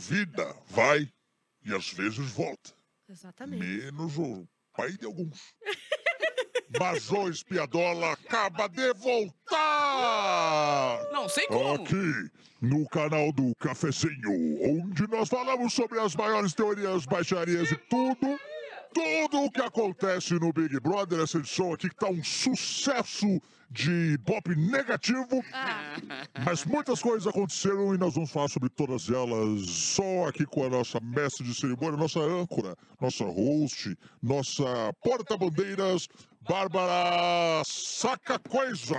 vida vai e às vezes volta. Exatamente. Menos o pai de alguns. Mas o espiadola acaba de voltar! Não sei como. Aqui, no canal do Cafezinho, onde nós falamos sobre as maiores teorias, baixarias e tudo. Tudo o que acontece no Big Brother, essa edição aqui que tá um sucesso de pop negativo. Ah, Mas muitas coisas aconteceram e nós vamos falar sobre todas elas só aqui com a nossa mestre de cerimônia, nossa âncora, nossa host, nossa porta-bandeiras, Bárbara Saca Coisa.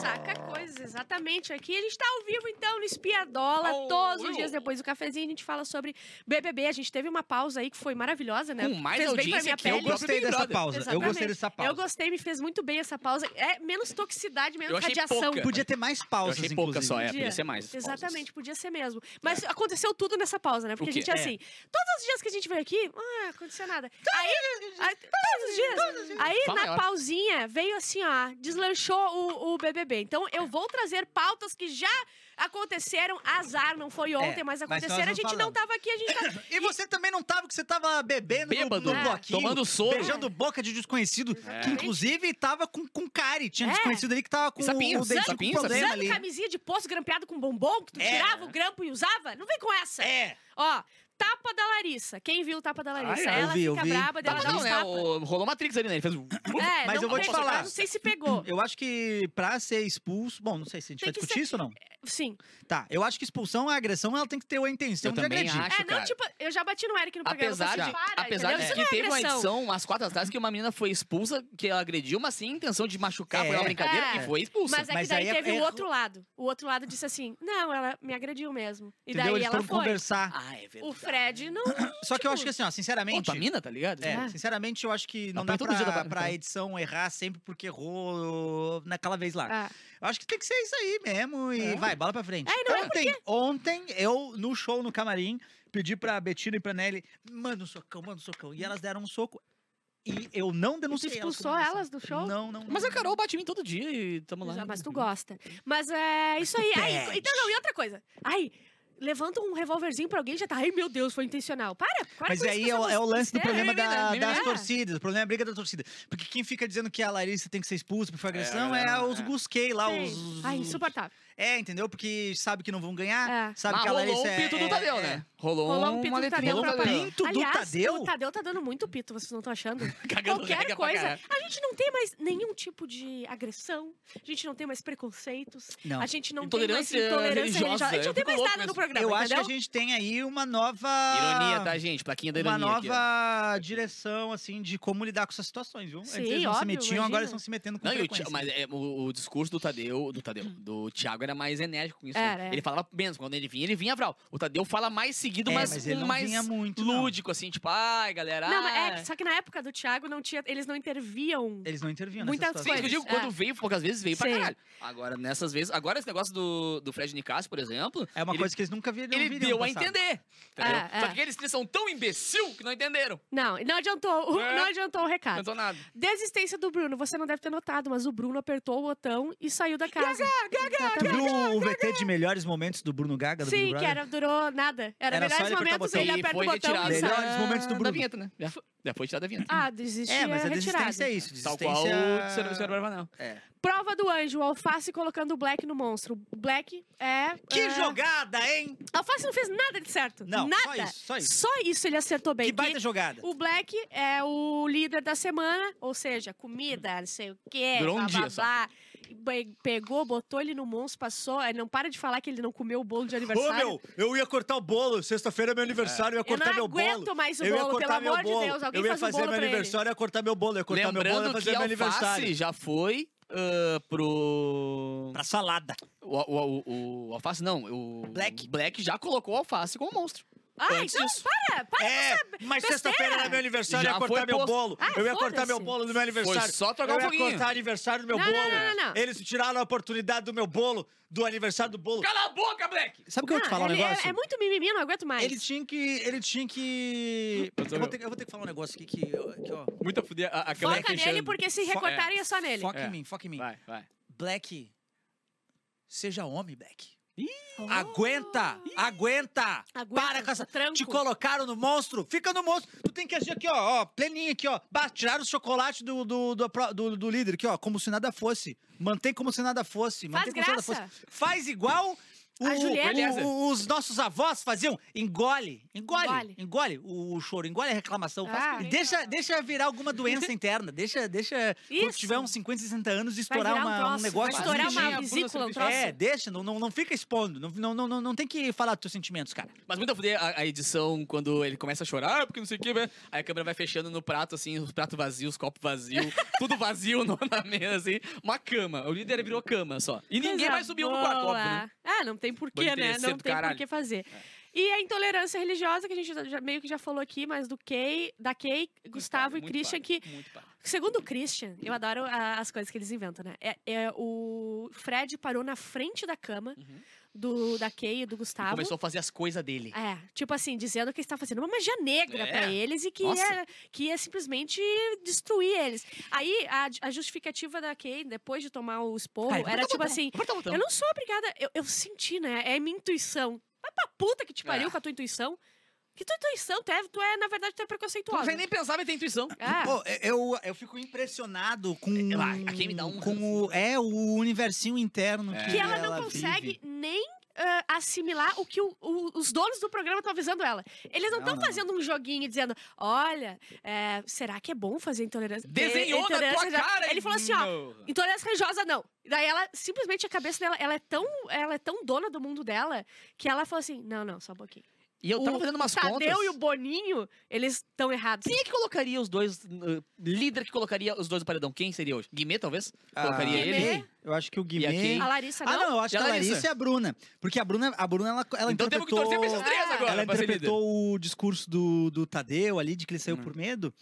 saca coisas, exatamente. Aqui a gente tá ao vivo, então, no Espiadola. Oh, todos os eu. dias depois do cafezinho, a gente fala sobre BBB. A gente teve uma pausa aí que foi maravilhosa, né? Com mais Fez bem pra audiência minha que eu pele. Eu gostei dessa pausa. Eu Exatamente. gostei dessa pausa. Eu gostei, me fez muito bem essa pausa. É menos toxicidade, menos Eu achei radiação. pouca. Podia ter mais Eu pausas, achei pouca inclusive. só, é. Podia. Podia ser mais. pausas. Exatamente, podia ser mesmo. Mas aconteceu tudo nessa pausa, né? Porque a gente, É. assim, todos os dias que a gente veio aqui, ah, aconteceu nada. Aí, aí- todos os dias. Aí, na maior. pausinha, veio assim, ó, deslanchou o, o BBB. Então, eu vou trazer pautas que já aconteceram. Azar, não foi ontem, É, mas mas nós aconteceram. a não gente não falamos. tava aqui, a gente tá... E você também não tava, porque você tava bebendo no- Bêbado, no, É. bloquinho. tomando soro. Beijando boca de desconhecido. É. Que inclusive tava com, com cárie. Tinha É. desconhecido ali que tava com Sapinho, o dedinho com sapinho, problema Usando camisinha de poço grampeado com bombom, que tu É. tirava o grampo e usava. Não vem com essa. É. Ó, tapa da Larissa. Quem viu o tapa da Larissa? Ai, eu Ela vi, eu fica vi. braba dela Não, dá não, uns né? tapas. O, rolou Matrix ali, né? Ele fez. É, Mas não, eu vou te falar. Não sei se pegou. Eu acho que pra ser expulso. Bom, não sei se a gente Tem vai que discutir ser- isso ou não. Sim. Tá, eu acho que expulsão, a agressão, ela tem que ter a intenção Eu de também agredir. acho. é, não, cara. tipo, eu já bati no Eric no programa. Apesar de, para, apesar entendeu? de Isso que é teve uma edição, umas quatro atrás, que uma menina foi expulsa, que ela agrediu, mas sem intenção de machucar, foi É. uma brincadeira, É. e foi expulsa. Mas é que Mas daí aí é- teve o é- outro lado. O outro lado disse assim: não, ela me agrediu mesmo. E daí Eles ela foram foi. conversar. Ah, é verdade. Fred não. Só que eu acho que assim, ó, sinceramente. tua mina, tá ligado? É, É. sinceramente, eu acho que não dá pra, Bárbara, pra então. edição errar sempre porque errou naquela vez lá. Ah, Eu acho que tem que ser isso aí mesmo e É. vai, bola pra frente. É, não é ontem, ontem, eu, no show no camarim, pedi pra Betina e pra Nelly, manda um socão, manda um socão. E elas deram um soco. E eu não tu denunciei expulsou como elas do show? Não, não. Mas a Carol bate em mim todo dia e tamo lá. Já, mas tu gosta. Mas é isso aí. Ai, então, não, e outra coisa. Ai, levanta um revólverzinho pra alguém e já tá. Ai, meu Deus, foi intencional. Para, para Mas aí é o, é o lance do besteira. problema da- das é. torcidas. O problema é a briga da torcida. Porque quem fica dizendo que a Larissa tem que ser expulsa por agressão é, galera, os é. gusquei lá, Sim. os. Ai, os- insuportável. É, entendeu? Porque sabe que não vão ganhar, É. sabe Mas que a rolou Larissa um é- pito do é- Tadeu, é- né? Rolou, Rolou um uma pito do Tadeu pra Tadeu. Pinto do Aliás, Tadeu? o Tadeu tá dando muito pito, vocês não estão achando? Cagando Qualquer coisa. A gente não tem mais nenhum tipo de agressão, a gente não tem mais preconceitos, Não. a gente não tem mais Intolerância intolerância religiosa. religiosa. A gente não tem mais louco nada no mesmo. programa, Eu acho que entendeu? a gente tem aí uma nova. Ironia, tá, gente? Plaquinha da Uma ironia aqui, ó. nova direção, assim, de como lidar com essas situações, viu? Sim, Antes eles não se óbvio, metiam, imagina. agora eles estão se metendo com Não, o frequência. Mas é, o, o discurso do Tadeu, do Tadeu, do Thiago era mais enérgico com isso. Era, né? era. Ele falava menos, quando ele vinha, ele vinha vral. O Tadeu fala mais seguido, É, mas, mas ele não mais vinha muito, não. lúdico, assim, tipo, ai, galera. Não, mas é, só que na época do Thiago não tinha, eles não interviam. Eles não intervinham Muitas nessa Sim, situação. eu digo, coisas, quando é. veio, poucas vezes veio pra Sim. caralho. Agora, nessas vezes. Agora, esse negócio do, do Fred Nicasso, por exemplo. É uma ele, coisa que eles nunca viram. Ele deu a entender. Entendeu? É, Só é. que eles três são tão imbecil que não entenderam. Não, não adiantou, o- É. não adiantou o Não recado. adiantou nada. Desistência do Bruno, você não deve ter notado, mas o Bruno apertou o botão e saiu da casa. Tu Exatamente. Viu o VT de melhores momentos do Bruno Gaga? Do Big Sim, que Brother? era, durou nada. Era, Era só melhores ele apertar o momentos, botão. ele E aperta o foi botão retirado e sai. Melhores momentos do da Bruno. vinheta, né? Já, já foi tirado da vinheta. Ah, desistir É, mas a retirado. desistência é isso. Tal Desistência... qual o Senhor Senhor Bravanel. É. Prova do anjo, o Alface colocando o Black no monstro. O Black é... Que é... jogada, hein? Alface não fez nada de certo. Não, nada. só isso, só isso. Só isso ele acertou bem. Que baita que jogada. O Black é o líder da semana, ou seja, comida, não sei o quê, Durou um blá, dia blá, só. blá. Pe- Pegou, botou ele no monstro, passou. Ele não para de falar que ele não comeu o bolo de Ô, aniversário. meu, eu ia cortar o bolo. Sexta-feira é meu aniversário, eu ia Eu cortar não meu aguento bolo. mais o eu ia bolo, cortar pelo meu amor de bolo. Deus, alguém eu ia faz fazer bolo meu aniversário, eu ia cortar meu bolo. Eu ia cortar meu bolo, eu ia Lembrando fazer que meu alface aniversário. já foi ah, pro... Pra salada. O, o, o, o alface não, o Black. Black já colocou o alface como monstro. Ah, Antes então disso. para, para É, com essa mas sexta-feira era meu aniversário, eu Já ia cortar meu bolo. Ah, eu ia cortar meu bolo no meu aniversário. Foi só trocar eu um ia foguinho. cortar aniversário do meu Não, bolo. não, não, não, não. Eles tiraram a oportunidade do meu bolo, do aniversário do bolo. Cala a boca, Black! Sabe o que eu vou te Ah, falar um ele é- negócio? É, muito mimimi, não aguento mais. Ele tinha que. Ele tinha que. Eu Eu vou, ter, eu vou ter que falar um negócio aqui que. que ó, Muita fuder. A, a Foca nele, porque se Fo- recortarem é só nele. foca É. em mim, foca em mim. Vai, vai. Black. Seja homem, Black. Aguenta! Aguenta! Aguenta, Para com essa. tranco. Te colocaram no monstro? Fica no monstro. Tu tem que agir aqui, ó, ó pleninho aqui, ó. Bah, tiraram o chocolate do, do, do, do- do líder aqui, ó, como se nada fosse. Mantém como se nada fosse. Faz Mantém como se nada graça. fosse. Faz igual. O, A Juliette. o- o- os nossos avós faziam, engole, engole, Engole. engole, o, choro, engole a reclamação, faz- Ah, deixa, deixa virar alguma doença interna, deixa, deixa quando Isso. tiver uns 50, 60 anos Vai estourar virar um uma- um, troço, negócio. Vai estourar assim, uma vesícula, um troço. É, deixa, não, não, não fica expondo. Não, não, não, não, não tem que falar dos teus sentimentos, cara. Mas muito a fuder a, a edição quando ele começa a chorar, "Ah, porque não sei o que, né? Aí a câmera vai fechando no prato, assim, os pratos vazios, copo vazio, tudo vazio no- na mesa, assim. Uma cama. O líder virou cama só. E ninguém mais subiu no quarto, óbvio, né? Ah, não tem porquê, né? Não tem por caralho. que fazer. E a intolerância religiosa, que a gente já- já- meio que já falou aqui, mas do Kay, da Kay, Gustavo Muito e Christian, pago, que, Muito segundo o Christian, eu adoro a- as coisas que eles inventam, né? É, é o Fred parou na frente da cama Uhum. Do, da Kay e do Gustavo. Começou a fazer as coisas dele. É, tipo assim, dizendo que está fazendo uma magia negra É. pra eles e que Nossa. ia, que ia simplesmente destruir eles. Aí, a, a justificativa da Kay, depois de tomar o esporro, era tipo botão, assim: botão. eu não sou obrigada, eu, eu senti, né? É minha intuição. Vai pra puta que te pariu É. com a tua intuição. Que tua intuição? Tu é, tu é na verdade, tu é Tu preconceituosa. não vem nem pensar, vai ter intuição. Ah, Pô, eu, eu fico impressionado com, Ah, aqui me dá um com o, é, o universinho interno É. que, que ela não vive. consegue nem ah, assimilar o que o- o- os donos do programa estão avisando ela. Eles não Não, estão não. fazendo um joguinho dizendo: olha, é, será que é bom fazer intolerância? Desenhou na intolerância tua religiosa?" cara. Ele falou assim: ó. Não. Intolerância religiosa, não. Daí ela, simplesmente, a cabeça dela, ela é tão, ela é tão dona do mundo dela, que ela falou assim, não, não, só um pouquinho. E eu tava o fazendo umas Tadeu contas. e o Boninho, eles estão errados. Quem é que colocaria os dois. uh, líder que colocaria os dois no paredão? Quem seria hoje? Guimê, talvez? Colocaria Ah, ele? Guimê? Eu acho que o a Guimê... quem? A Larissa Ah, não? não, eu acho E que a a Larissa? Larissa é a Bruna. Porque a Bruna, a Bruna ela, ela então temos que interpretou... torcer pra esses três agora. Ela interpretou o discurso do, do Tadeu ali, de que ele saiu Hum. por medo.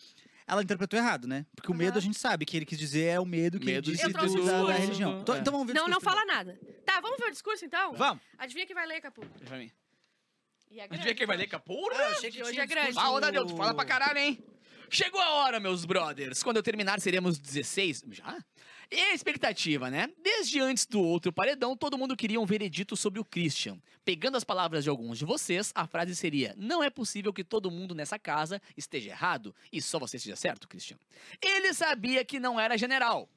Ela interpretou errado, né? Porque o medo a gente sabe que ele quis dizer é o medo que Medo ele disse do- o da, da religião. Então, É. então vamos ver o Não, não discurso fala nada. Tá, vamos ver o discurso, então? Vamos. Adivinha quem vai ler, Capu? Pra mim. E é A gente vê grande, quem vai ler porra. Ah, eu achei que hoje tinha é grande. Ah, ô Tadeu, tu fala pra caralho, hein? Chegou a hora, meus brothers. Quando eu terminar, seremos 16. Já? E a expectativa, né? Desde antes do outro paredão, todo mundo queria um veredito sobre o Christian. Pegando as palavras de alguns de vocês, a frase seria: Não é possível que todo mundo nessa casa esteja errado e só você esteja certo, Christian. Ele sabia que não era general.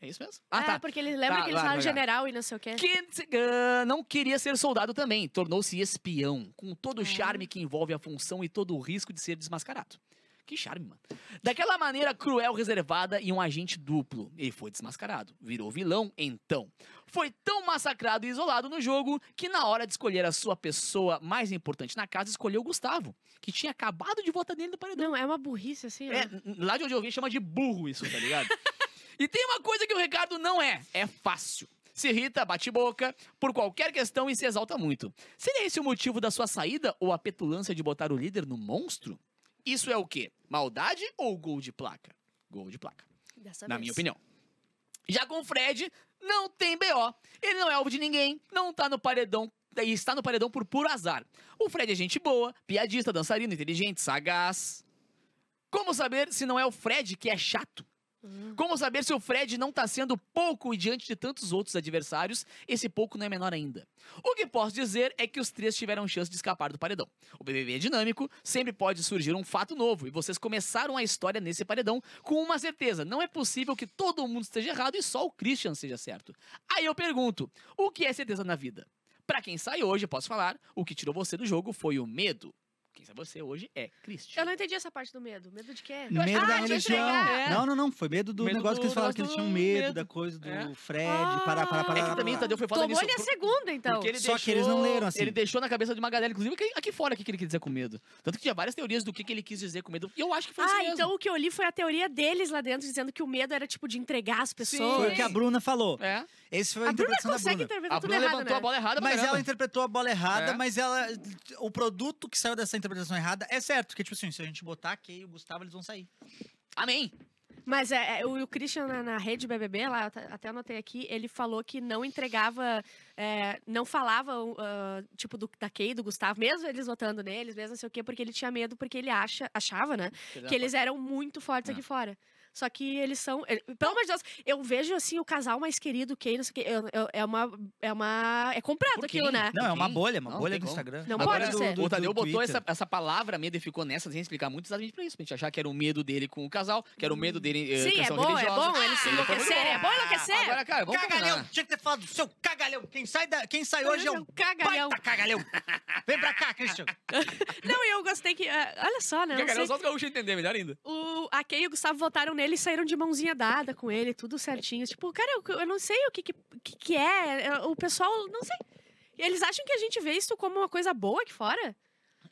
É isso mesmo? Ah, é, tá. porque ele lembra Tá, que ele vai, fala vai, vai. general e não sei o quê. Que ah, não queria ser soldado também, tornou-se espião, com todo o Ah. charme que envolve a função e todo o risco de ser desmascarado. Que charme, mano. Daquela maneira cruel, reservada e um agente duplo. Ele foi desmascarado. Virou vilão, então. Foi tão massacrado e isolado no jogo que, na hora de escolher a sua pessoa mais importante na casa, escolheu o Gustavo, que tinha acabado de votar nele no paredão. Não, é uma burrice, assim, É, ó. n- lá de onde eu vim chama de burro isso, tá ligado? e tem uma coisa que o Ricardo não é, é fácil. Se irrita, bate boca, por qualquer questão e se exalta muito. Seria esse o motivo da sua saída ou a petulância de botar o líder no monstro? Isso é o quê? Maldade ou gol de placa? Gol de placa, Dessa na vez. minha opinião. Já com o Fred, não tem BO. Ele não é alvo de ninguém, não tá no paredão e está no paredão por puro azar. O Fred é gente boa, piadista, dançarino, inteligente, sagaz. Como saber se não é o Fred que é chato? Como saber se o Fred não tá sendo pouco e diante de tantos outros adversários, esse pouco não é menor ainda? O que posso dizer é que os três tiveram chance de escapar do paredão. O BBB é dinâmico, sempre pode surgir um fato novo, e vocês começaram a história nesse paredão com uma certeza: não é possível que todo mundo esteja errado e só o Christian seja certo. Aí eu pergunto: o que é certeza na vida? Pra quem sai hoje, posso falar, o que tirou você do jogo foi o medo. Quem sai você hoje é Christian. Eu não entendi essa parte do medo. Medo de quê? Medo Ah, da religião. É. Não, não, não. Foi medo do Medo negócio do que eles falaram que eles tinham do medo, medo. da coisa do É. Fred. Ah, Para, para, para. É que também o Tadeu foi foda Tomou nisso. ele a segunda, então. Só deixou, que eles não leram assim. Ele deixou na cabeça de uma galera, inclusive aqui- fora, o que ele quis dizer com medo. Tanto que tinha várias teorias do que, que ele quis dizer com medo. E eu acho que foi isso Ah, mesmo. então o que eu li foi a teoria deles lá dentro, dizendo que o medo era, tipo, de entregar as pessoas. Foi o que a Bruna falou. É. Esse foi a, A Bruna interpretação da consegue Bruna. interpretar A tudo Bruna errado, levantou né? a bola errada, Mas caramba. ela interpretou a bola errada, É. mas ela. O produto que saiu dessa interpretação errada é certo. Porque, tipo assim, se a gente botar a Kay e o Gustavo, eles vão sair. Amém. Mas é, é, o, o Christian na, na rede BBB, lá, até anotei aqui, ele falou que não entregava, é, não falava, ah, tipo, do, da Kay, do Gustavo, mesmo eles votando neles, mesmo não sei o quê, porque ele tinha medo, porque ele acha, achava, né, que eles eram muito fortes É. aqui fora. Só que eles são. ele- Pelo amor de Deus, eu vejo assim o casal mais querido, quem, não sei o eu- eu- é uma. É uma. É comprado aquilo, né? Não, é uma bolha, uma Não, bolha do como. Instagram. Não Agora, pode ser. O Tadeu botou essa, essa palavra medo e ficou nessa sem explicar muito exatamente pra isso. Pra gente achar que era o medo dele com o casal, que era o medo dele. eh, Sim, é bom, é religiosa. bom eles se Ah, enlouquecerem. É bom. bom enlouquecer. Agora, cara, vamos Cagalhão! combinar. Tinha que ter falado do seu cagalhão. Quem sai, da, quem sai hoje é um cagalhão. baita cagalhão. Vem pra cá, Christian. Não, e eu gostei que. ah, olha só, né? Cagalhão sei- só os gaúchos entender, melhor ainda. o, a Kay e o Gustavo votaram nele e saíram de mãozinha dada com ele, tudo certinho. Tipo, cara, eu, eu não sei o que, que, que é. é, O pessoal, não sei. E Eles acham que a gente vê isso como uma coisa boa aqui fora?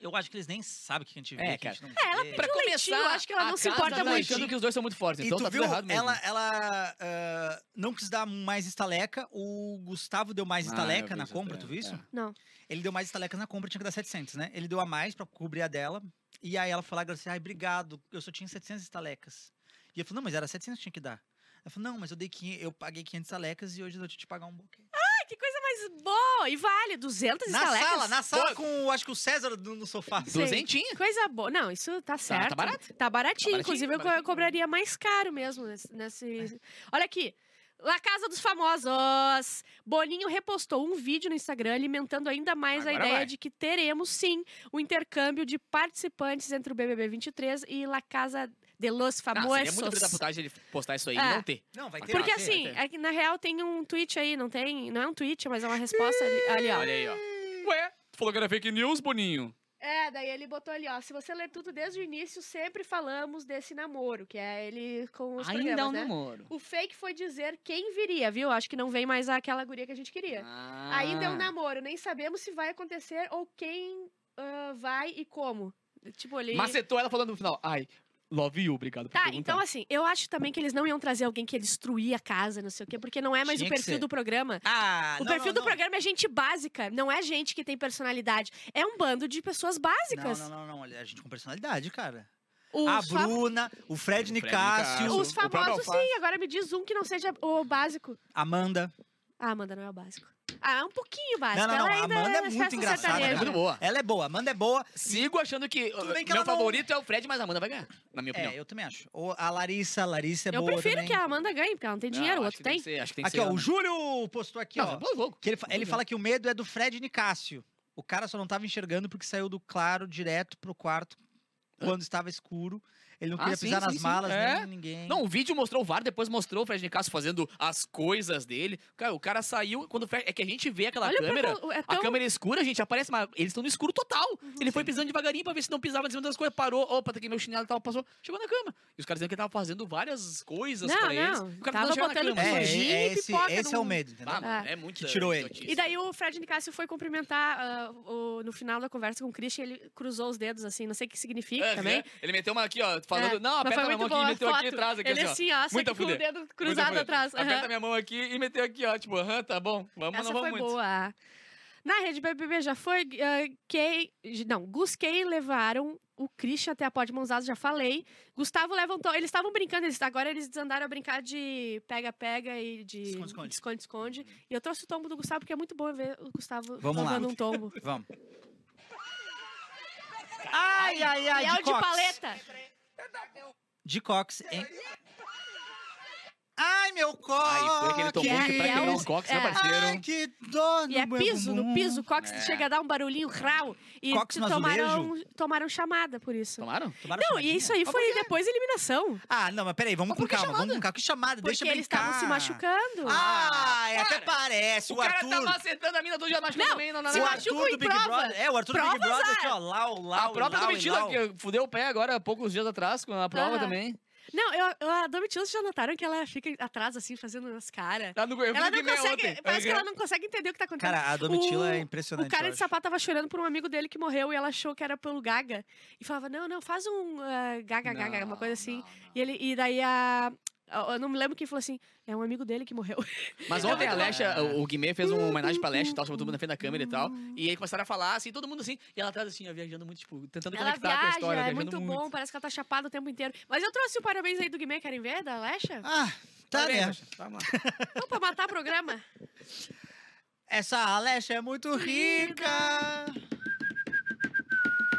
Eu acho que eles nem sabem o que a gente vê. É, que a gente não É, ela. Pra Pediu começar, leitinho, eu acho que ela não se importa tá muito. achando que os dois são muito fortes, E então tá viu, tudo errado mesmo. ela, ela ah, não quis dar mais estaleca, o Gustavo deu mais Ah, estaleca vi na compra, tu viu isso? é. Não. Ele deu mais estaleca na compra, tinha que dar 700, né? Ele deu a mais pra cobrir a dela, e aí ela falou, agradeceu, ai, obrigado, eu só tinha 700 estalecas. E ele falou, não, mas era 700 que tinha que dar. Ela falou, não, mas eu, dei 500, eu paguei 500 estalecas e hoje eu vou te pagar um buquê. Ai, que coisa mais boa! E vale, 200 Na estalecas? sala, na sala com, acho que o César no, no sofá. Sim. Duzentinho? Coisa boa. Não, isso tá certo. barato. Tá baratinho. baratinho, Inclusive, tá eu baratinho. cobraria mais caro mesmo nesse. nesse- Olha aqui. La Casa dos Famosos. Boninho repostou um vídeo no Instagram alimentando ainda mais a Agora ideia vai. de que teremos sim o intercâmbio de participantes entre o BBB 23 e La Casa de los Ah, Famosos. seria muito ele postar isso aí e É. não ter. Não, vai ter. Porque Ah, sim, assim, vai ter. é que, na real tem um tweet aí, não tem? Não é um tweet, mas é uma resposta ali, ali, ó. Olha aí, ó. Ué, tu falou que era fake news, Boninho? É, daí ele botou ali, ó. Se você ler tudo desde o início, sempre falamos desse namoro, que é ele com os Ainda é programas, um né? namoro. O fake foi dizer quem viria, viu? Acho que não vem mais aquela guria que a gente queria. Ah. Ainda é um namoro, nem sabemos se vai acontecer ou quem ah, vai e como. Tipo, ali. Macetou ela falando no final. Ai, love you, obrigado por Tá, perguntar. então assim, eu acho também que eles não iam trazer alguém que ia destruir a casa, não sei o quê, porque não é mais Tinha o que perfil ser. do programa. Ah, O não, perfil não, do não. programa é gente básica, não é gente que tem personalidade. É um bando de pessoas básicas. Não, não, não, não. A gente com personalidade, cara. Os a fa- Bruna, o Fred Nicásio, Nicásio. Os o próprio famosos, Alface. sim. Agora me diz um que não seja o básico. Amanda. Ah, Amanda não é o básico. Ah, é um pouquinho básico. Não, não, não, Ela Amanda é muito engraçada, Ela é muito boa. Ela é boa, Amanda é boa. Sigo achando que. Uh, que meu não- favorito é o Fred, mas a Amanda vai ganhar, na minha opinião. É, eu também acho. Ou a Larissa, a Larissa é Eu boa prefiro também. que a Amanda ganhe, porque ela não tem dinheiro, o outro que tem. que ser- acho que tem que Aqui, ser ó, ela. o Júlio postou aqui, Não, ó. Que ele, fa- ele fala que o medo é do Fred Nicásio. O cara só não tava enxergando porque saiu do claro direto pro quarto quando estava escuro. Ele não Ah, queria sim, pisar sim, nas sim. malas, É. nem ninguém. Não, o vídeo mostrou o VAR, depois mostrou o Fred Nicasso fazendo as coisas dele. Cara, o cara saiu. Quando Fred, é que a gente vê aquela Olha câmera. percur- é A tão- câmera escura, gente, aparece, mas eles estão no escuro total. Uhum. Ele foi pisando devagarinho pra ver se não pisava em cima das coisas. Parou, opa, tá aqui meu chinelo e tal, passou, chegou na cama. E os caras dizendo que ele tava fazendo várias coisas Não, pra eles. não, O cara tava não chegou na botando cama. É, é, esse, pipoca esse é o medo, entendeu? Ah, mano, é muito Que tirou ele. E daí o Fred Nicásio foi cumprimentar ah, o- no final da conversa com o Christian, ele cruzou os dedos assim, não sei o que significa É, também. é. Ele meteu uma aqui, ó, falando, É, não, aperta foi minha mão muito aqui, e meteu aqui atrás. Aqui, Ele assim, ó. assim, ó, com o dedo cruzado atrás. aham. Aperta minha mão aqui e meteu aqui, ó, tipo, aham, tá bom, vamos, Essa não foi vamos muito. boa. Na rede BBB já foi. ah, Kay, não, Gus Kay levaram o Christian até a pó de mãozadas, já falei. Gustavo levantou. Eles estavam brincando, eles, agora eles andaram a brincar de pega-pega e de Esconde-esconde. E eu trouxe o tombo do Gustavo, porque é muito bom ver o Gustavo Vamos lá. levando um tombo. Vamos. Ai, ai, ai, e é o de de cox. paleta. De cox, hein? Ai, meu cox! Ai, foi aquele tombo É, que pra é quebrar o- um cox, é. meu parceiro. Ai, que dor E é piso, no piso. O Cox É. chega a dar um barulhinho rau. E Cox tomaram, tomaram chamada por isso. Tomaram? Tomaram Não, chamadinha? e isso aí foi depois eliminação. Ah, não, mas peraí, vamos com calma, vamos chamada? com calma. Que chamada? Porque Deixa eu eles brincar. estavam se machucando. Ah, é, até Para. parece. O, O cara Arthur... tá macetando a mina do dia machucado Não, também. Não, não, se o não. machuca Arthur do Big prova. Brother. É, o Arthur do Big Brother ah. aqui, ó. Lau, lau, A própria Domitila, lau. que fudeu o pé agora, há poucos dias atrás, com a prova também. Não, eu, eu, a Domitila, vocês já notaram que ela fica atrás, assim, fazendo umas caras? Tá no, eu vi Ela não consegue. ontem. Parece que ela não consegue entender o que tá acontecendo. Cara, a Domitila O- é impressionante. O cara de sapato tava chorando por um amigo dele que morreu e ela achou que era pelo Gaga. E falava, não, não, faz um ah, Gaga, Gaga, uma coisa assim. E, ele, e daí a. Eu não me lembro quem falou assim, é um amigo dele que morreu. Mas Eu ontem a Lesha, o, Guimê fez uma homenagem pra Lesha e tal, chamou todo mundo na frente da câmera e tal. E aí começaram a falar, assim, todo mundo assim, e ela atrás assim, ó, viajando muito, tipo, tentando Ela conectar com a viaja, história, é viajando muito, bom, parece que ela tá chapada o tempo inteiro. Mas eu trouxe o parabéns aí do Guimê, querem ver, da Lesha? Ah, tá, né? Lesha. Vamos lá. Não, pra matar o programa. Essa Alexa é muito rica.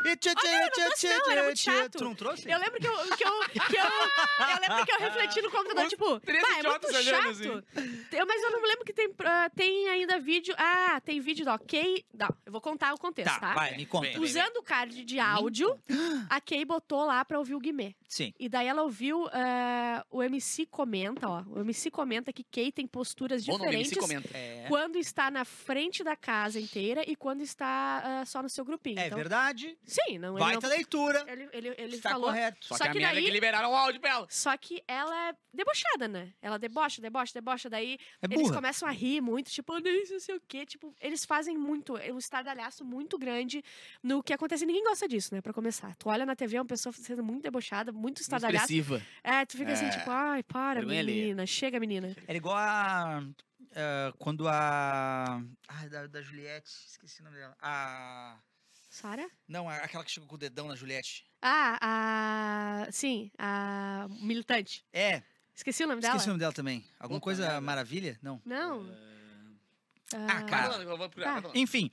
E tchê, tchê, não, tchê, trouxe tchê, não, era muito tchê. chato. Tu não trouxe? Eu lembro que eu, que eu, que eu, eu lembro que eu refleti no computador, tipo, três pá, é muito chato. Tem- Mas eu não lembro que tem, ah, tem ainda vídeo. Ah, tem vídeo da Ok. Não, eu vou contar o contexto, Tá, tá? vai, me conta. Usando o card de áudio, a Kay botou lá pra ouvir o Guimê. Sim. E daí ela ouviu ah, o MC comenta, ó. O MC comenta que Kay tem posturas Bom nome, diferentes MC comenta. É, quando está na frente da casa inteira e quando está ah, só no seu grupinho. é então, verdade. Sim, não, Baita não, leitura. ele, ele, ele Está falou. correto. Só, Só que, que a merda é daí- que liberaram o áudio pra ela. Só que ela é debochada, né? Ela debocha, debocha, debocha. Daí É eles começam a rir muito, tipo, "Ah, nem sei, sei o quê. Tipo, eles fazem muito, é um estardalhaço muito grande no que acontece. Ninguém gosta disso, né? Pra começar. Tu olha na TV, uma pessoa sendo muito debochada, muito estardalhaço. Expressiva. É, tu fica assim, É. tipo, ai, para, alheia. menina. Chega, menina. Era igual a. ah, quando a. Ai, da, da Juliette. Esqueci o nome dela. A. Sara? Não, aquela que chegou com o dedão na Juliette. Ah, a. Sim, a militante. É, Esqueci o nome esqueci o dela? nome dela também. Alguma Puta coisa maravilha? Não. Não. Ah, cara. Tá. falando. Enfim.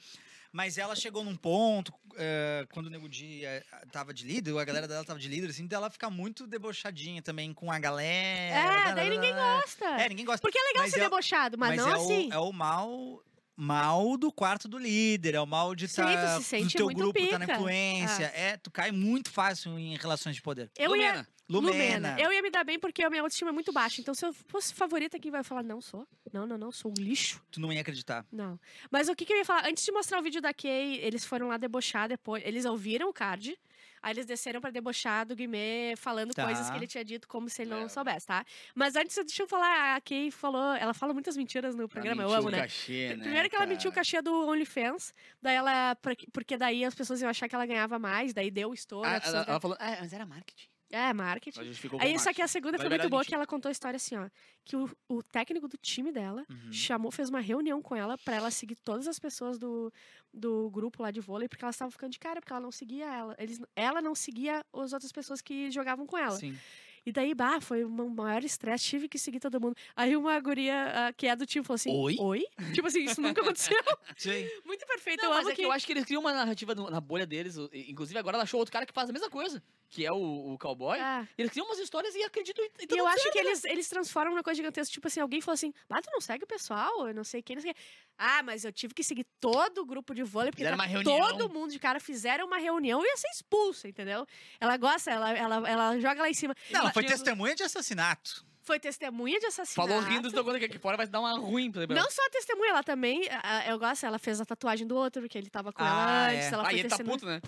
Mas ela chegou num ponto, eh, quando o Nego Di eh, tava de líder, a galera dela tava de líder, assim, dela ficar muito debochadinha também com a galera. É, daí ninguém gosta. É, ninguém gosta. Porque é legal Mas ser é- debochado, mas, não é assim. O, é o mal, mal do quarto do líder, é o mal de estar tu se do teu grupo, tá na pica. influência. É, tu cai muito fácil em relações de poder. Eu ia, Lumena. Lumena. Eu ia me dar bem porque a minha autoestima é muito baixa. Então, se eu fosse favorita, quem vai falar, não sou. Não, não, não, sou um lixo. Tu não ia acreditar. Não. Mas o que, que eu ia falar? Antes de mostrar o vídeo da Kay, eles foram lá debochar depois. Eles ouviram o card. Aí eles desceram pra debochar do Guimê, falando Tá. coisas que ele tinha dito como se ele não É. soubesse, tá? Mas antes, deixa eu falar, a Kay falou. Ela fala muitas mentiras no programa, eu amo, né? Cachê, né? Primeiro que ela mentiu o cara? cachê do OnlyFans, daí ela. Porque daí as pessoas iam achar que ela ganhava mais, daí deu o estouro. Ah, ela, ela falou, ah, mas era marketing. É, marketing. Ela justificou Aí, com só que a segunda Vai foi muito boa, mentir. que ela contou a história assim, ó. Que o, o técnico do time dela Uhum. chamou, fez uma reunião com ela pra ela seguir todas as pessoas do, do grupo lá de vôlei, porque elas estavam ficando de cara, porque ela não seguia ela. Eles, ela não seguia as outras pessoas que jogavam com ela. Sim. E daí, bah, foi um maior estresse, tive que seguir todo mundo. Aí uma guria ah, que é do time falou assim: Oi? Oi? tipo assim, isso nunca aconteceu. Sim. Muito perfeito. Não, eu mas amo é que eu acho que eles criam uma narrativa na bolha deles. o- Inclusive, agora ela achou outro cara que faz a mesma coisa, que é o, o cowboy. Ah. Eles criam umas histórias e acreditam em em E eu acho que né? eles, eles transformam numa coisa gigantesca. Tipo assim, alguém falou assim: Ah, tu não segue o pessoal, eu não sei quem, não sei quem. Ah, mas eu tive que seguir todo o grupo de vôlei, porque tá uma todo mundo de cara fizeram uma reunião e ia ser expulsa, entendeu? Ela gosta, ela, ela, ela joga lá em cima. Não, foi testemunha de assassinato. Foi testemunha de assassinato. Falou rindo, quando que aqui fora vai dar uma ruim pra. Não só testemunha, ela também. Eu gosto, ela fez a tatuagem do outro, porque ele tava com Ah, ela antes. é. Ela Ah, foi e ele tá puto, né?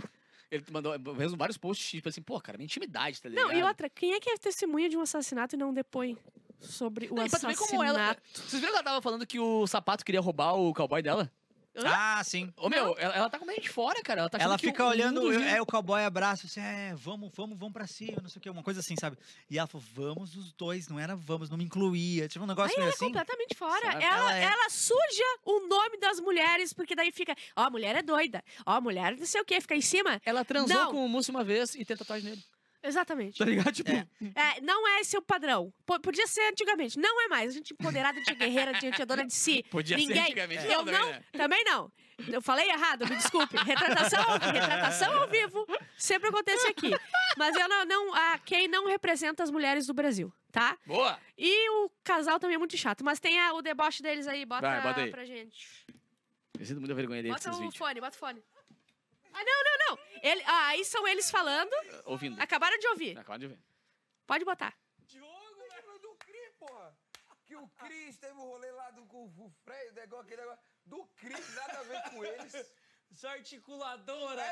Ele mandou mesmo vários posts, tipo assim, pô, cara, minha intimidade, tá ligado? Não, e outra, quem é que é testemunha de um assassinato e não depõe sobre o Não, e assassinato? como ela. Vocês viram que ela tava falando que o sapato queria roubar o cowboy dela? Hã? Ah, sim. Ô, meu, ela, ela tá com meio de fora, cara. Ela tá Ela que fica o olhando, mundo gira. é o cowboy abraço, assim, é, vamos, vamos, vamos pra cima, não sei o que, uma coisa assim, sabe? E ela falou, vamos os dois, não era vamos, não me incluía. Tipo um negócio Aí meio ela é assim. completamente fora. Sabe? Ela, Ela ela, é- suja o nome das mulheres, porque daí fica, ó, a mulher é doida. Ó, a mulher não sei o quê, fica em cima. Ela transou Não. com o Múcio uma vez e tem tatuagem nele. Exatamente. Tá ligado? Tipo, É. É, não é esse o padrão. Po- podia ser antigamente. Não é mais. A gente empoderada, de guerreira, a gente é dona de si. podia ser Ninguém. antigamente. Eu não, não, também, né? também não. Eu falei errado, me desculpe. Retratação, ao- retratação ao vivo sempre acontece aqui. Mas eu não, não, a Kay não representa as mulheres do Brasil, tá? Boa! E o casal também é muito chato. Mas tem a- o deboche deles aí, bota, Vai, bota aí. pra gente. Eu sinto muita vergonha dele Bota o vídeos. fone, bota o fone. Ah, não, não, não. Ele, ah, aí são eles falando. Ouvindo. Acabaram de ouvir. Acaba de ver. Pode botar. Diogo, lembra do Cris, porra? Que o Cris teve o rolê lá do com o Freio, o negócio, aquele negócio. Do Cris, nada a ver com eles. Sua articuladora.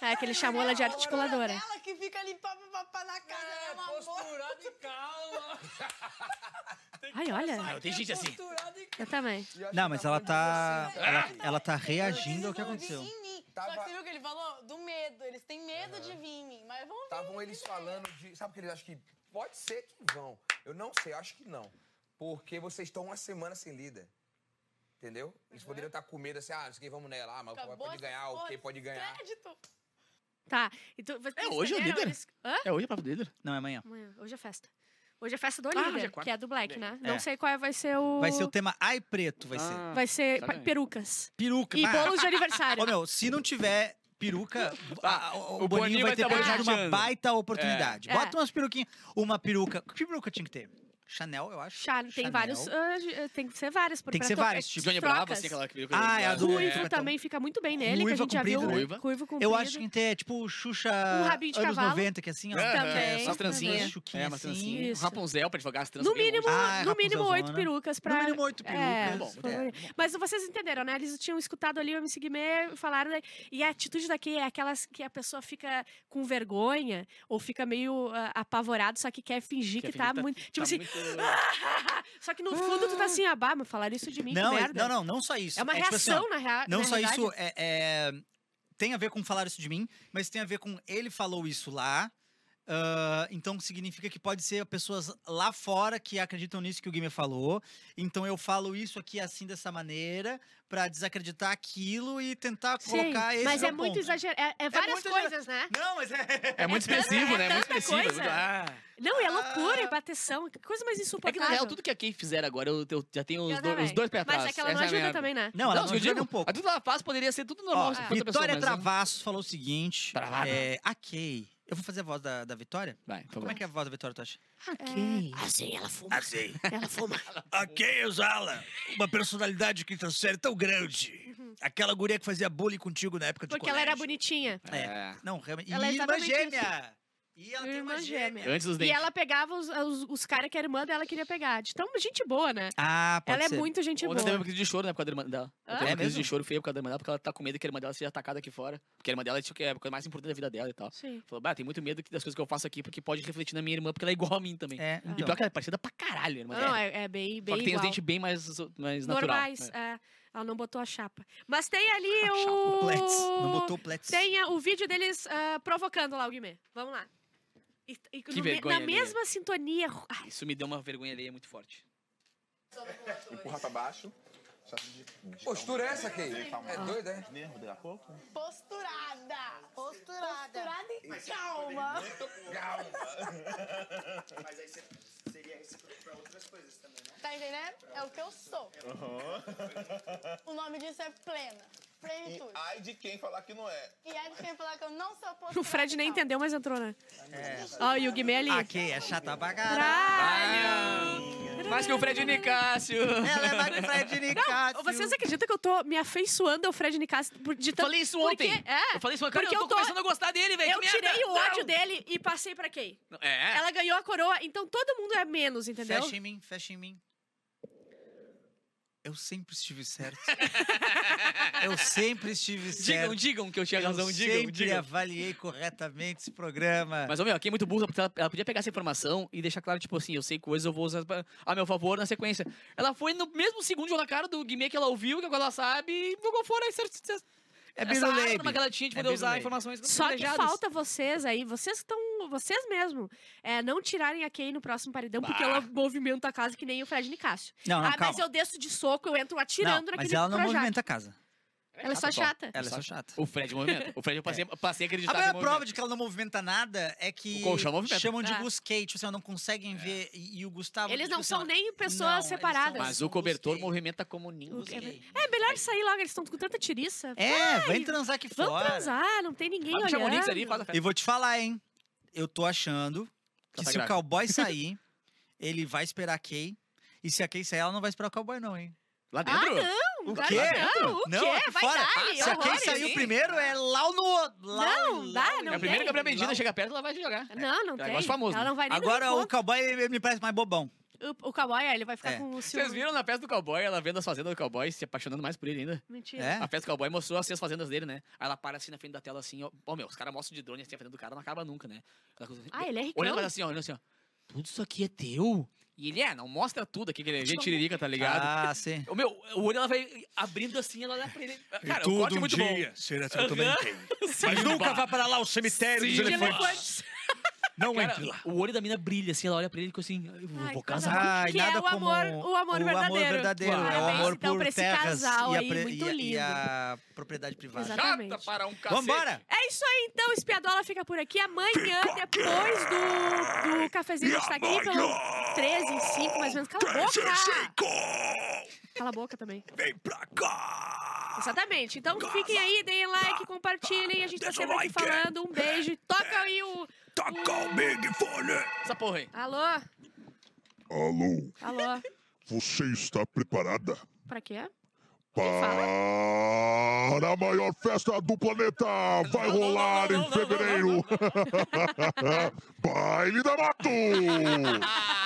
É que ele chamou ela de articuladora. Ela que fica ali pá, pá, pá, na casa, É, é, uma amor. posturada e calma. Ai, olha. Ah, tem é gente assim. posturada e Eu também. Não, mas tá ela falando de tá. Ela, ela tá reagindo ao que aconteceu. mim. Só Tava- que você viu o que ele falou? Do medo. Eles têm medo de vir em mim. Mas vão vir. Estavam eles falando de. Sabe o que eles acham que. Pode ser que vão. Eu não sei, acho que não. Porque vocês estão uma semana sem líder. Entendeu? Eles poderiam estar com medo assim, ah, não sei o que, vamos nela, ah, mas Acabou pode ganhar, o que pode ganhar. Crédito. Tá. E vocês É hoje o entenderam? líder? Eles- Hã? É hoje a prova dele. Não, é amanhã. Amanhã. Hoje é festa. Hoje é festa do Ah, é líder, quarta. que é do Black, né? Não É. sei qual vai ser o... Vai ser o tema Ai Preto, vai ser. Ah, Vai ser Tá pa- perucas. Peruca. E bolos de aniversário. Ô, meu, se não tiver peruca, Ah, o, o o Boninho Boninho vai vai ter tá perdido uma boicoteando. baita oportunidade. É. Bota umas peruquinhas. Uma peruca. Que peruca tinha que ter? Chanel, eu acho. Chá, tem Chanel. vários. de- tem que ser várias. por- Tem que ser vários é, tipos. Johnny trocas. Bravo, assim, aquela que Ah, é a do- Ruivo É. também fica muito bem nele, que a Ruiva gente já viu. comprido, né? Ruiva. Ruivo comprido. Eu acho que tem ter, tipo, Xuxa Um rabinho de anos cavalo. 90, que é assim, ó. É, Também, é só Umas trancinhas. umas chuquinhas É, uma assim. trancinha. Isso. Rapunzel pra divulgar as tranças. No mínimo, Ah, no mínimo oito Rapunzelzona. perucas pra. No mínimo oito É, perucas. É. Mas vocês entenderam, né? Eles tinham escutado ali o MC Guimê, falaram. daí- E a atitude daqui é aquelas que a pessoa fica com vergonha ou fica meio ah, apavorado, só que quer fingir que, tá muito. Tipo assim. só que no fundo tu tá assim, ah, bah, mas falaram isso de mim, Não, é- não, não, não só isso. É uma tipo assim, ó, reação, na real. Não na só realidade. isso, é, é- tem a ver com falar isso de mim, mas tem a ver com ele falou isso lá. Ah, então significa que pode ser pessoas lá fora que acreditam nisso que o Guilherme falou. Então eu falo isso aqui assim dessa maneira pra desacreditar aquilo e tentar Sim, colocar esse mas é é o muito ponto. exagerado. É, é várias muito exagerado. coisas, né? Não, mas é. É muito É expressivo, é né? É muito expressivo. coisa. Ah. Não, e é loucura, é bateção, coisa mais É que, insuportável. na real, tudo que a Kay fizer agora, eu, eu já tenho os, dois- os dois pés atrás. Mas é que ela não ajuda também, né? Não, ela Não, não ajuda digo, um pouco. a tudo que ela faz poderia ser tudo normal. Ó, outra Vitória pessoa, mas- Travassos falou o seguinte. Travada. É, a Kay. Eu vou fazer a voz da, da Vitória? Vai, por favor. Como é que é a voz da Vitória, tu acha? É, assim, ela fuma. Assim. Ela fuma. Kay Osala, uma personalidade de quinta série tão grande. Aquela guria que fazia bullying contigo na época de Porque ela era bonitinha. É. É. Não, realmente. Ela é e irmã exatamente gêmea. E ela tem Irmã uma gêmea. Antes dos E dentes. ela pegava os, os, os caras que a irmã dela queria pegar. De tão gente boa, né? Ah, pode ela ser. é muito gente Ontem boa. teve uma crise de choro, né, por causa da irmã dela. Ela teve É uma crise mesmo? de choro feia por causa da irmã dela, porque ela tá com medo que a irmã dela seja atacada aqui fora. Porque a irmã dela é tipo, que é a coisa mais importante da vida dela e tal. Sim. Falou, bah, tem muito medo que- das coisas que eu faço aqui, porque pode refletir na minha irmã, porque ela é igual a mim também. É, E então. pior que ela é parecida pra caralho, a irmã Não, dela. é, é bem, Só bem que tem os igual. dentes bem mais, mais natural. Normais, né? é. Ela não botou a chapa. Mas tem ali Chapa, o... Plets. Não botou o Plets. Tem a- o vídeo deles ah, provocando lá o Guimê. Vamos lá. E, e no me- vergonha na alheia. mesma sintonia... Ai, Isso me deu uma vergonha alheia muito forte. Empurra pra baixo. Postura é essa, Kay? É doida, é? Nervo daqui a pouco. Posturada. Posturada. Posturada e calma. Mas aí você seria recíproco pra outras coisas também, não? Tá entendendo? É o que eu sou. O nome disso é plena. E ai de quem falar que não é. E aí de quem falar que eu não sou posturada o Fred nem entendeu, mas entrou, né? É. Ó, e o Guimê ali. A Kay é chata pra caralho. Mais que o Fred Nicásio. Ela é mais que Fred Nicásio. Vocês acreditam que eu tô me afeiçoando ao Fred Nicásio por- de tanto... Falei isso Porque- ontem. é, Eu falei isso ontem. Cara, porque eu tô, eu tô- começando a gostar dele, velho. eu que merda. tirei o ódio Não. dele e passei pra Kay. É. Ela ganhou a coroa, então todo mundo é menos, entendeu? Fecha em mim, fecha em mim. Eu sempre estive certo. Eu sempre estive certo. Digam, digam que eu tinha razão, eu digam, sempre digam. avaliei corretamente esse programa. Mas, ô, meu, aqui é muito burra, porque ela, ela podia pegar essa informação e deixar claro, tipo assim, eu sei coisas, eu vou usar a meu favor na sequência. Ela foi no mesmo segundo na cara do Guimê que ela ouviu, que agora ela sabe, e jogou fora essa, é essa arma que ela tinha de É poder usar Biruleibe. informações Só que falta vocês aí, vocês estão, vocês mesmo, é, não tirarem a Kay no próximo paredão, porque Bah. ela movimenta a casa que nem o Fred Nicásio. Não, não, ah, mas calma. eu desço de soco, eu entro atirando não, naquele mas ela não projeto. movimenta a casa. Ela é só chata. Ela é só chata. O Fred movimenta. O Fred eu passei, passei a acreditar A maior prova de que ela não movimenta nada é que O colchão movimenta. chamam de É. Gusquei, tipo assim, ela não conseguem ver. E, e o Gustavo. Eles tipo não assim, são ó, nem não, pessoas eles separadas. são- Mas o cobertor Gusquei. movimenta como ninguém. O é-. É melhor sair logo, eles estão com tanta tiriça. É, vem transar aqui Vamos fora. transar, não tem ninguém Chama o olhando. Nix ali, faz a festa. E vou te falar, hein? Eu tô achando que tá se o grávida. cowboy sair, ele vai esperar a Kay. E se a Kay sair, ela não vai esperar o cowboy, não, hein? Lá dentro? Não, O claro quê? Não, o Não, quê? Vai fora. Kay horrores. saiu sim. primeiro, é lá no. Lá, Não, dá, lá- não é a primeira tem. que a Bendita chega perto, ela vai jogar. Não, não É tem. negócio famoso, Ela não vai nem Agora o cowboy me parece mais bobão. O, o cowboy, ele vai ficar É. com o ciúme. Vocês viram na festa do cowboy, ela vendo as fazendas do cowboy, se apaixonando mais por ele ainda? Mentira. É? A festa do cowboy mostrou assim, as fazendas dele, né? Aí ela para assim na frente da tela assim, ó. Ó, meu, os caras mostram de drone assim, a fazenda do cara não acaba nunca, né? Ela assim, Ah, ele é ricão. Olhando assim, ó, olhando assim, ó. Tudo isso aqui é teu? E ele é, não mostra tudo aqui, que ele é gente tiririca, tá ligado? Ah, sim. O meu, o olho ela vai abrindo assim, ela olha pra ele. Cara, o corte é muito bom. será que eu também Mas nunca vá para lá o cemitério Sim, dos de elefantes. Não Cara, entre lá. o olho da mina brilha, assim, ela olha pra ele e fica assim, eu vou, Ai, casar. Ai, Que é nada o como amor- o amor verdadeiro. verdadeiro. É o Parabéns, amor então, por pra esse casal e, a aí, pre- muito e a- lindo. e a propriedade privada. Exatamente. para um cacete. Vambora! É isso aí, então. Espiadola fica por aqui. Amanhã, depois do, do cafezinho, a gente tá aqui pelo 13, 5, mais ou menos. Cala a boca! Cala a boca também. Vem pra cá! Exatamente. Então fiquem aí, deem like, compartilhem. A gente tá sempre aqui falando. Um beijo. Toca aí o. Toca o Big Fone. Essa porra aí. Alô? Alô, Alô? você está preparada Pra quê? para a maior festa do planeta? Vai Não, rolar não, não, em não, não, fevereiro. Baile da Mato!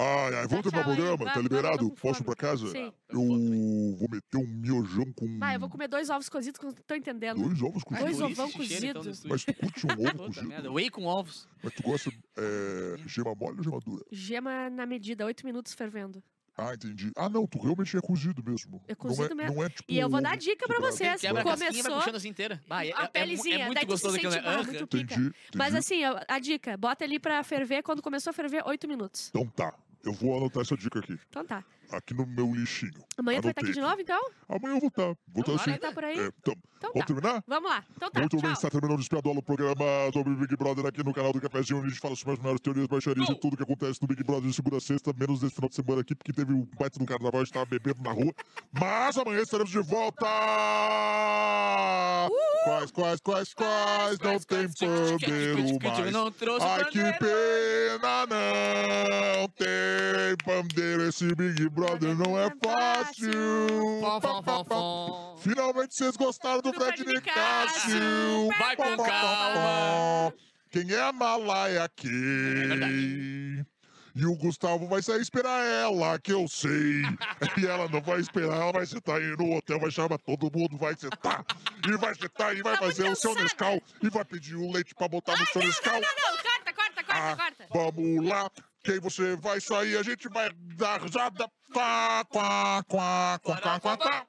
Ai, ai, vamos terminar o tchau aí. programa? Tá vai, liberado? Posso ir pra casa? Sim. Eu vou meter um miojão com Vai, eu vou comer dois ovos cozidos que eu não tô entendendo. dois ovos cozidos. Dois ovão esse cheiro, então, cozido. no Mas tu curte um ovo cozido? Whey com ovos. Mas tu gosta é, gema mole ou gema dura? Gema na medida, oito minutos fervendo. Ah, entendi. Ah, não, tu realmente é cozido mesmo. É cozido não é, mesmo. Não é tipo. E eu vou dar dica pra vocês. Quebra a vai Começou puxando assim inteira. Vai, é, a é, é, pelezinha, é daí muito tu gostoso se aquilo, sente né? mal, Aham. muito pica. Entendi, entendi. Mas assim, a dica, bota ali pra ferver, quando começou a ferver, oito minutos. Então tá, eu vou anotar essa dica aqui. Então tá. Aqui no meu lixinho. Amanhã vai estar aqui de novo, então? Amanhã eu vou estar. Vou estar assim. Tá por aí? É, então, Então vamos tá. terminar? Vamos lá. Então tá, Muito bem, tchau. está terminando o Espiadola, o programa sobre o Big Brother aqui no canal do Cafézinho, onde a gente fala sobre as maiores teorias, baixarias e tudo que acontece no Big Brother de segunda a sexta, menos nesse final de semana aqui, porque teve um baita do carnaval, a gente tava bebendo na rua. Mas amanhã estaremos de volta! Quais, quais, quais, quais, não tem pandeiro mais. Não trouxe Ai, que pena, não tem pandeiro. Esse Big Brother não é fácil. Fom, fom, fom, fom. Finalmente vocês gostaram do Do Fred Nicásio. Vai com calma. Quem é a Malaya aqui? E o Gustavo vai sair esperar ela, que eu sei. E ela não vai esperar, ela vai sentar aí no hotel, vai chamar todo mundo, vai sentar. E vai sentar e vai Tá fazer o seu. Nescau. E vai pedir o leite pra botar no seu Nescau. Não, não, corta, corta, corta, Ah, corta. Vamos lá, quem você vai sair, a gente vai dar risada. Quá, quá, quá, quá, quá, quá, quá.